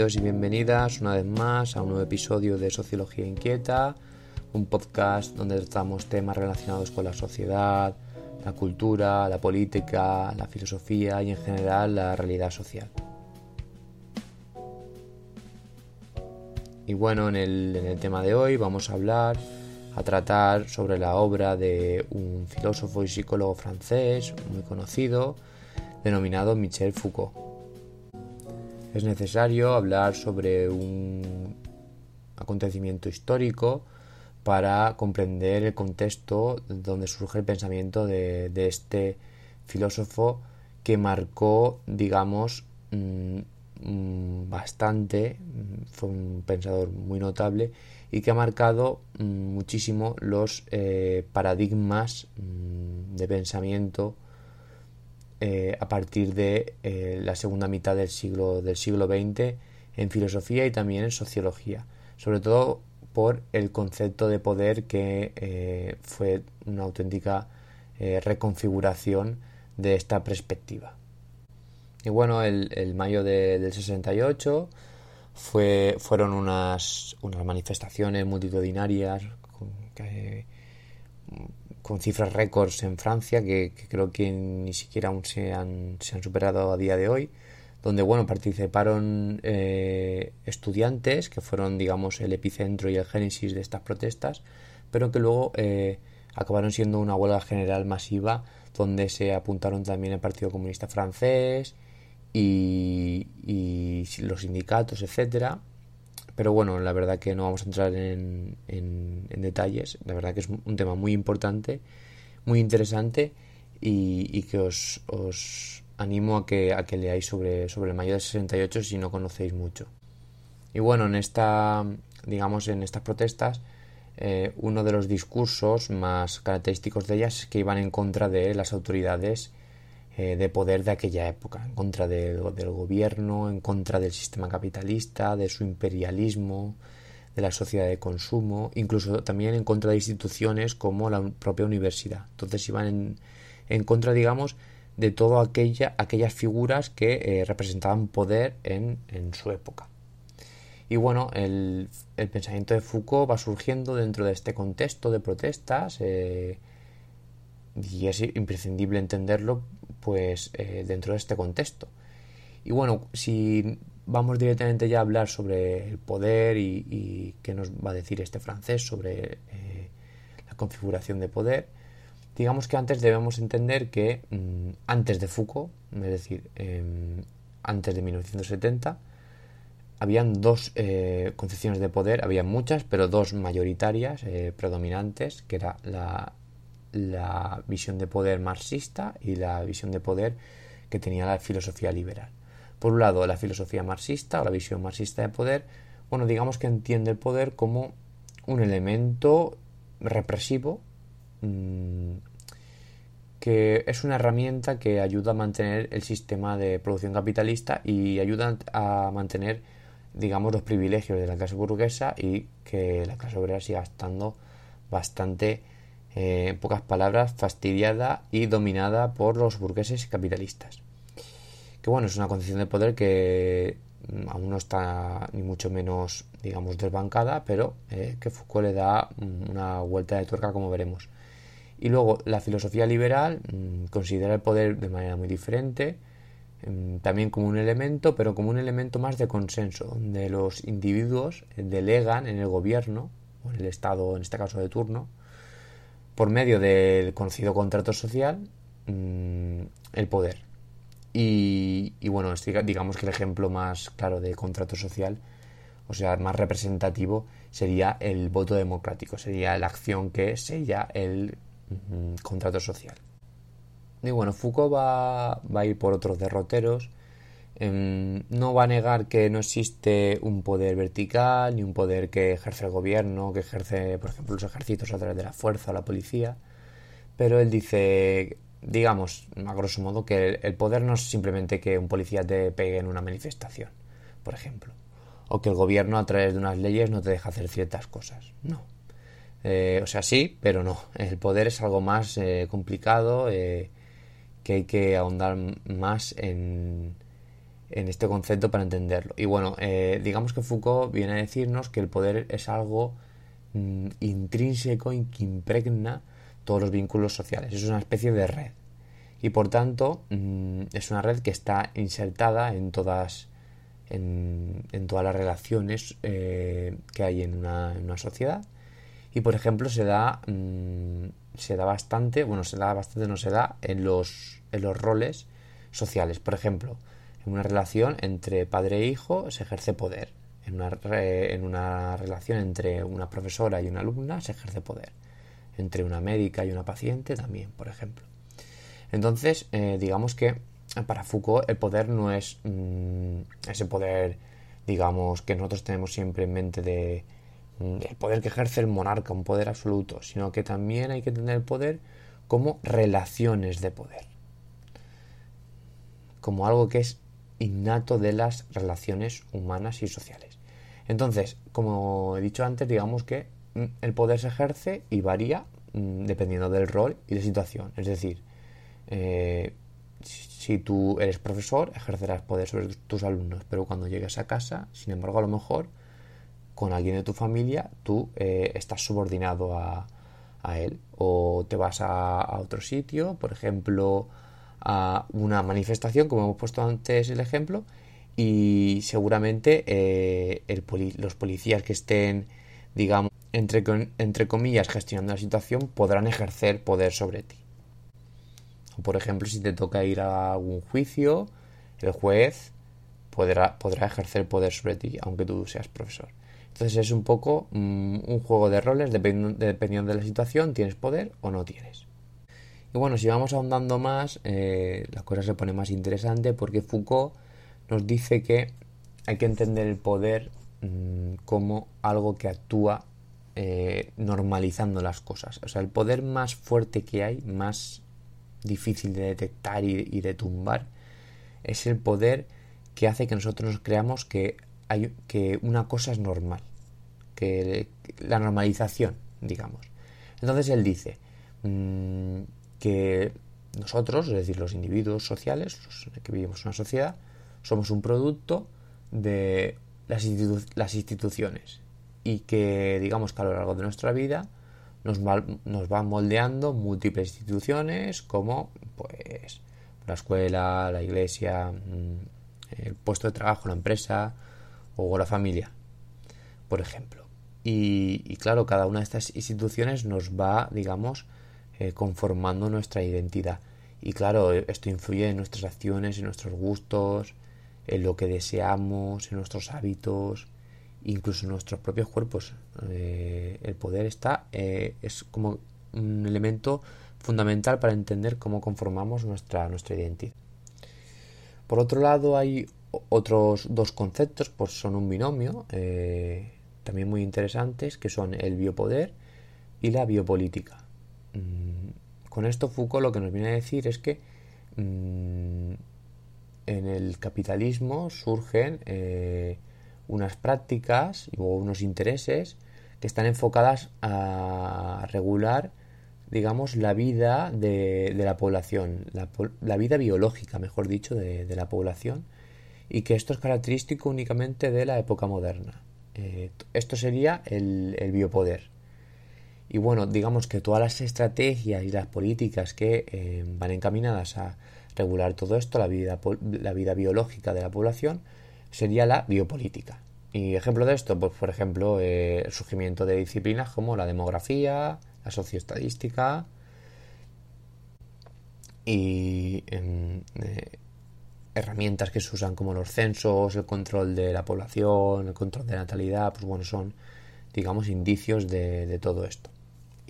Bienvenidos y bienvenidas una vez más a un nuevo episodio de Sociología Inquieta, un podcast donde tratamos temas relacionados con la sociedad, la cultura, la política, la filosofía y en general la realidad social. Y bueno, en el, en el tema de hoy vamos a hablar, a tratar sobre la obra de un filósofo y psicólogo francés muy conocido, denominado Michel Foucault es necesario hablar sobre un acontecimiento histórico para comprender el contexto donde surge el pensamiento de, este filósofo que marcó, digamos, mm, mm, bastante, mm, fue un pensador muy notable y que ha marcado muchísimo los eh, paradigmas de pensamiento eh, a partir de eh, la segunda mitad del siglo, del siglo XX en filosofía y también en sociología, sobre todo por el concepto de poder que eh, fue una auténtica reconfiguración de esta perspectiva. Y bueno, el, mayo del 68 fue, fueron unas, unas manifestaciones multitudinarias que, con cifras récords en Francia que, creo que ni siquiera aún se han, superado a día de hoy donde bueno participaron eh, estudiantes que fueron digamos el epicentro y el génesis de estas protestas pero que luego eh, acabaron siendo una huelga general masiva donde se apuntaron también el Partido Comunista francés y, y los sindicatos etcétera pero bueno, la verdad que no vamos a entrar en, detalles. La verdad que es un tema muy importante, muy interesante y, que os, animo a que, a que leáis sobre, sobre el mayo del 68 si no conocéis mucho. Y bueno, en esta, digamos, en estas protestas, eh, uno de los discursos más característicos de ellas es que iban en contra de las autoridades eh, de poder de aquella época, en contra del, gobierno, en contra del sistema capitalista, de su imperialismo, de la sociedad de consumo, incluso también en contra de instituciones como la propia universidad. Entonces iban en, contra, digamos, de todas aquella, aquellas figuras que eh, representaban poder en, su época. Y bueno, el, pensamiento de Foucault va surgiendo dentro de este contexto de protestas eh, y es imprescindible entenderlo pues eh, dentro de este contexto. Y bueno, si vamos directamente ya a hablar sobre el poder y, qué nos va a decir este francés sobre eh, la configuración de poder, digamos que antes debemos entender que mm, antes de Foucault, es decir, em, antes de 1970, habían dos eh, concepciones de poder, había muchas, pero dos mayoritarias, predominantes, que era la la visión de poder marxista y la visión de poder que tenía la filosofía liberal. Por un lado, la filosofía marxista o la visión marxista de poder, bueno, digamos que entiende el poder como un elemento represivo mm, que es una herramienta que ayuda a mantener el sistema de producción capitalista y ayuda a mantener, digamos, los privilegios de la clase burguesa y que la clase obrera siga estando bastante eh, en pocas palabras, fastidiada y dominada por los burgueses capitalistas. Que bueno, es una concepción de poder que mm, aún no está ni mucho menos, digamos, desbancada, pero eh, que Foucault le da mm, una vuelta de tuerca, como veremos. Y luego, la filosofía liberal mm, considera el poder de manera muy diferente, también como un elemento, pero como un elemento más de consenso, donde los individuos delegan en el gobierno, o en el Estado, en este caso de turno, por medio del conocido contrato social, mm, el poder. Y, bueno, digamos que el ejemplo más claro de contrato social, o sea, más representativo, sería el voto democrático, sería la acción que sella el mm, contrato social. Y bueno, Foucault va, va a ir por otros derroteros. Em, no va a negar que no existe un poder vertical, ni un poder que ejerce el gobierno, que ejerce, por ejemplo, los ejércitos a través de la fuerza o la policía. Pero él dice, digamos, a grosso modo, que el poder no es simplemente que un policía te pegue en una manifestación, por ejemplo. O que el gobierno a través de unas leyes no te deja hacer ciertas cosas. No. Eh, o sea, sí, pero no. El poder es algo más eh, complicado. Eh, que hay que ahondar más en, en este concepto para entenderlo. Y bueno, eh, digamos que Foucault viene a decirnos que el poder es algo mm, intrínseco y que impregna todos los vínculos sociales. Es una especie de red. Y por tanto, mm, es una red que está insertada en todas, en, todas las relaciones eh, que hay en una, en una, sociedad. Y por ejemplo, se da mm, se da bastante, bueno, se da bastante, no se da en los, en los roles sociales. Por ejemplo, en una relación entre padre e hijo se ejerce poder. En una, en una relación entre una profesora y una alumna se ejerce poder. Entre una médica y una paciente también, por ejemplo. Entonces, eh, digamos que para Foucault el poder no es mm, ese poder, digamos, que nosotros tenemos siempre en mente de el poder que ejerce el monarca, un poder absoluto, sino que también hay que tener el poder como relaciones de poder, como algo que es innato de las relaciones humanas y sociales. Entonces, como he dicho antes, digamos que mm, el poder se ejerce y varía mm, dependiendo del rol y de situación. Es decir, eh, si tú eres profesor, ejercerás poder sobre tus alumnos, pero cuando llegues a casa, sin embargo, a lo mejor con alguien de tu familia, tú eh, estás subordinado a, él. O te vas a, otro sitio, por ejemplo, a una manifestación, como hemos puesto antes el ejemplo, y seguramente eh, los policías que estén, digamos, entre, entre comillas, gestionando la situación, podrán ejercer poder sobre ti. O, por ejemplo, si te toca ir a algún juicio, el juez podrá, podrá ejercer poder sobre ti, aunque tú seas profesor. Entonces es un poco mm, un juego de roles, dependiendo, de la situación, tienes poder o no tienes. Y bueno, si vamos ahondando más, eh, la cosa se pone más interesante porque Foucault nos dice que hay que entender el poder mm, como algo que actúa eh, normalizando las cosas. O sea, el poder más fuerte que hay, más difícil de detectar y, de tumbar, es el poder que hace que nosotros nos creamos que hay, que una cosa es normal, que la normalización, digamos. Entonces él dice mm, que nosotros, es decir, los individuos sociales, los que vivimos en una sociedad, somos un producto de las, instituciones y que digamos que a lo largo de nuestra vida nos, nos van moldeando múltiples instituciones como pues la escuela, la iglesia, mm, el puesto de trabajo, la empresa, o la familia, por ejemplo. Y, claro, cada una de estas instituciones nos va, digamos, eh, conformando nuestra identidad. Y claro, esto influye en nuestras acciones, en nuestros gustos, en lo que deseamos, en nuestros hábitos, incluso en nuestros propios cuerpos. Eh, el poder está, eh, es como un elemento fundamental para entender cómo conformamos nuestra, nuestra identidad. Por otro lado, hay otros dos conceptos pues son un binomio también muy interesantes que son el biopoder y la biopolítica. Mm, con esto Foucault lo que nos viene a decir es que mm, en el capitalismo surgen eh, unas prácticas o unos intereses que están enfocadas a regular digamos la vida de, la población la, vida biológica mejor dicho de la población y que esto es característico únicamente de la época moderna. Eh, esto sería el, biopoder. Y bueno, digamos que todas las estrategias y las políticas que eh, van encaminadas a regular todo esto, la vida, la vida biológica de la población, sería la biopolítica. Y ejemplo de esto, pues por ejemplo, eh, el surgimiento de disciplinas como la demografía, la socioestadística, y em, herramientas que se usan como los censos, el control de la población, el control de natalidad, pues bueno, son, digamos, indicios de todo esto.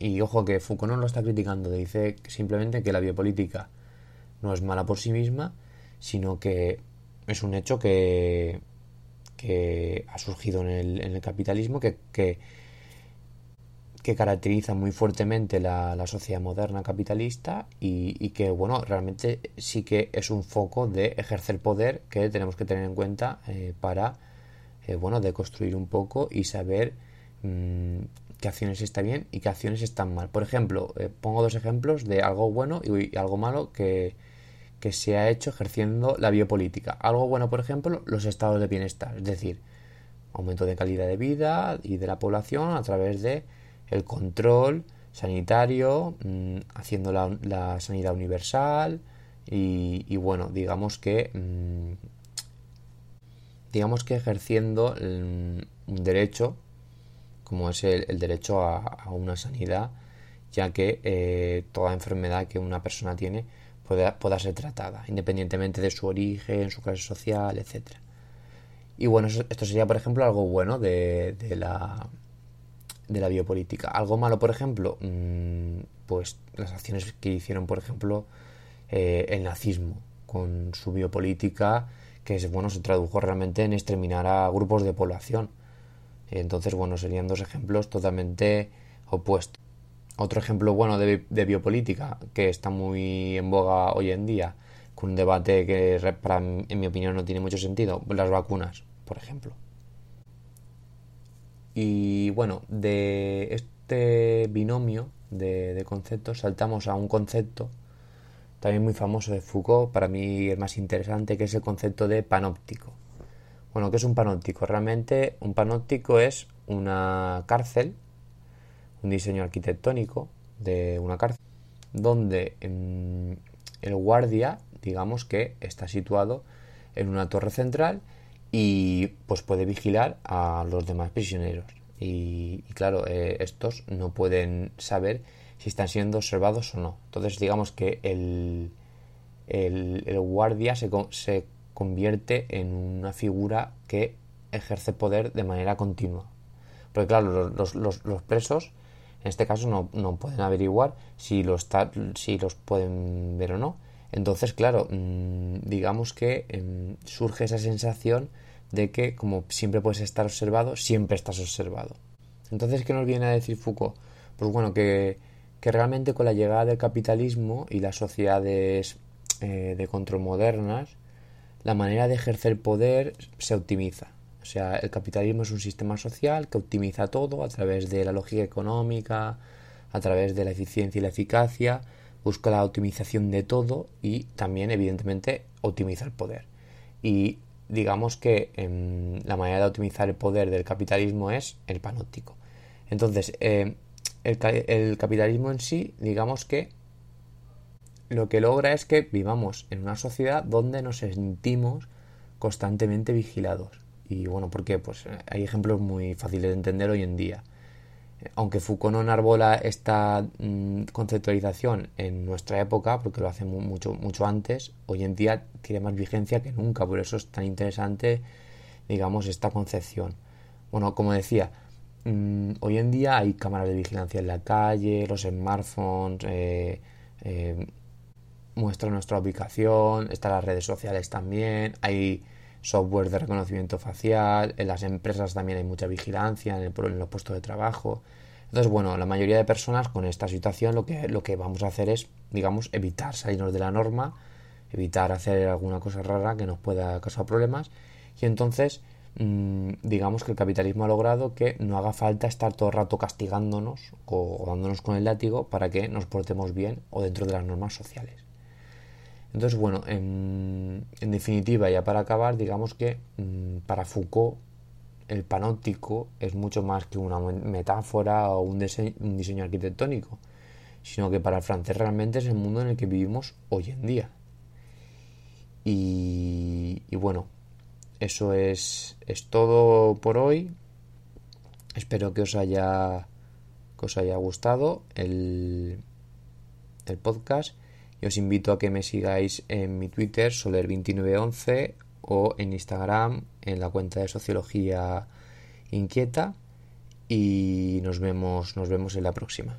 Y ojo que Foucault no lo está criticando, dice simplemente que la biopolítica no es mala por sí misma, sino que es un hecho que, que ha surgido en el, capitalismo, que, que, caracteriza muy fuertemente la, sociedad moderna capitalista y, que, bueno, realmente sí que es un foco de ejercer poder que tenemos que tener en cuenta eh, para, eh, bueno, deconstruir un poco y saber mmm, qué acciones están bien y qué acciones están mal. Por ejemplo, eh, pongo dos ejemplos de algo bueno y, algo malo que, que se ha hecho ejerciendo la biopolítica. Algo bueno, por ejemplo, los estados de bienestar, es decir, aumento de calidad de vida y de la población a través de el control sanitario, mmm, haciendo la, sanidad universal y, bueno, digamos que mmm, digamos que ejerciendo el, un derecho como es el, derecho a, una sanidad, ya que eh, toda enfermedad que una persona tiene pueda, pueda ser tratada, independientemente de su origen, su clase social, etc. Y bueno, esto sería, por ejemplo, algo bueno de, de, la, de la biopolítica. Algo malo, por ejemplo, mmm, pues las acciones que hicieron, por ejemplo, eh, el nazismo con su biopolítica, que es, bueno, se tradujo realmente en exterminar a grupos de población. Entonces, bueno, serían dos ejemplos totalmente opuestos. Otro ejemplo bueno de, biopolítica que está muy en boga hoy en día, con un debate que para, en mi opinión no tiene mucho sentido, las vacunas, por ejemplo. Y bueno, de este binomio de, de conceptos saltamos a un concepto también muy famoso de Foucault, para mí el más interesante, que es el concepto de panóptico. Bueno, ¿qué es un panóptico? Realmente un panóptico es una cárcel un diseño arquitectónico de una cárcel donde en el guardia digamos que está situado en una torre central y pues puede vigilar a los demás prisioneros y, claro eh, estos no pueden saber si están siendo observados o no entonces digamos que el, el, el guardia se, se convierte en una figura que ejerce poder de manera continua porque claro los, los, presos en este caso no, no pueden averiguar si los, si los pueden ver o no. Entonces, claro, mmm, digamos que eh, surge esa sensación de que como siempre puedes estar observado, siempre estás observado. Entonces, ¿qué nos viene a decir Foucault? Pues bueno, que, que realmente con la llegada del capitalismo y las sociedades eh, de control modernas, la manera de ejercer poder se optimiza. O sea, el capitalismo es un sistema social que optimiza todo a través de la lógica económica, a través de la eficiencia y la eficacia, busca la optimización de todo y también, evidentemente, optimiza el poder. Y digamos que eh, la manera de optimizar el poder del capitalismo es el panóptico. Entonces, el, el capitalismo en sí, digamos que lo que logra es que vivamos en una sociedad donde nos sentimos constantemente vigilados y bueno, ¿por qué? Pues eh, hay ejemplos muy fáciles de entender hoy en día. Aunque Foucault no enarbola esta mmm, conceptualización en nuestra época, porque lo hace mucho, mucho antes, hoy en día tiene más vigencia que nunca, por eso es tan interesante, digamos, esta concepción. Bueno, como decía, mmm, hoy en día hay cámaras de vigilancia en la calle, los smartphones, eh, eh, muestran nuestra ubicación, están las redes sociales también, hay software de reconocimiento facial, en las empresas también hay mucha vigilancia en, el, en, los puestos de trabajo. Entonces, bueno, la mayoría de personas con esta situación lo que, lo que vamos a hacer es, digamos, evitar salirnos de la norma, evitar hacer alguna cosa rara que nos pueda causar problemas y entonces mmm, digamos que el capitalismo ha logrado que no haga falta estar todo el rato castigándonos o, o dándonos con el látigo para que nos portemos bien o dentro de las normas sociales. Entonces, bueno, en, definitiva, ya para acabar, digamos que mmm, para Foucault el panóptico es mucho más que una metáfora o un diseño, arquitectónico, sino que para el francés realmente es el mundo en el que vivimos hoy en día. Y, bueno, eso es, todo por hoy. Espero que os haya, que os haya gustado el podcast Y os invito a que me sigáis en mi Twitter, soler2911, o en Instagram, en la cuenta de Sociología Inquieta. Y nos vemos, nos vemos en la próxima.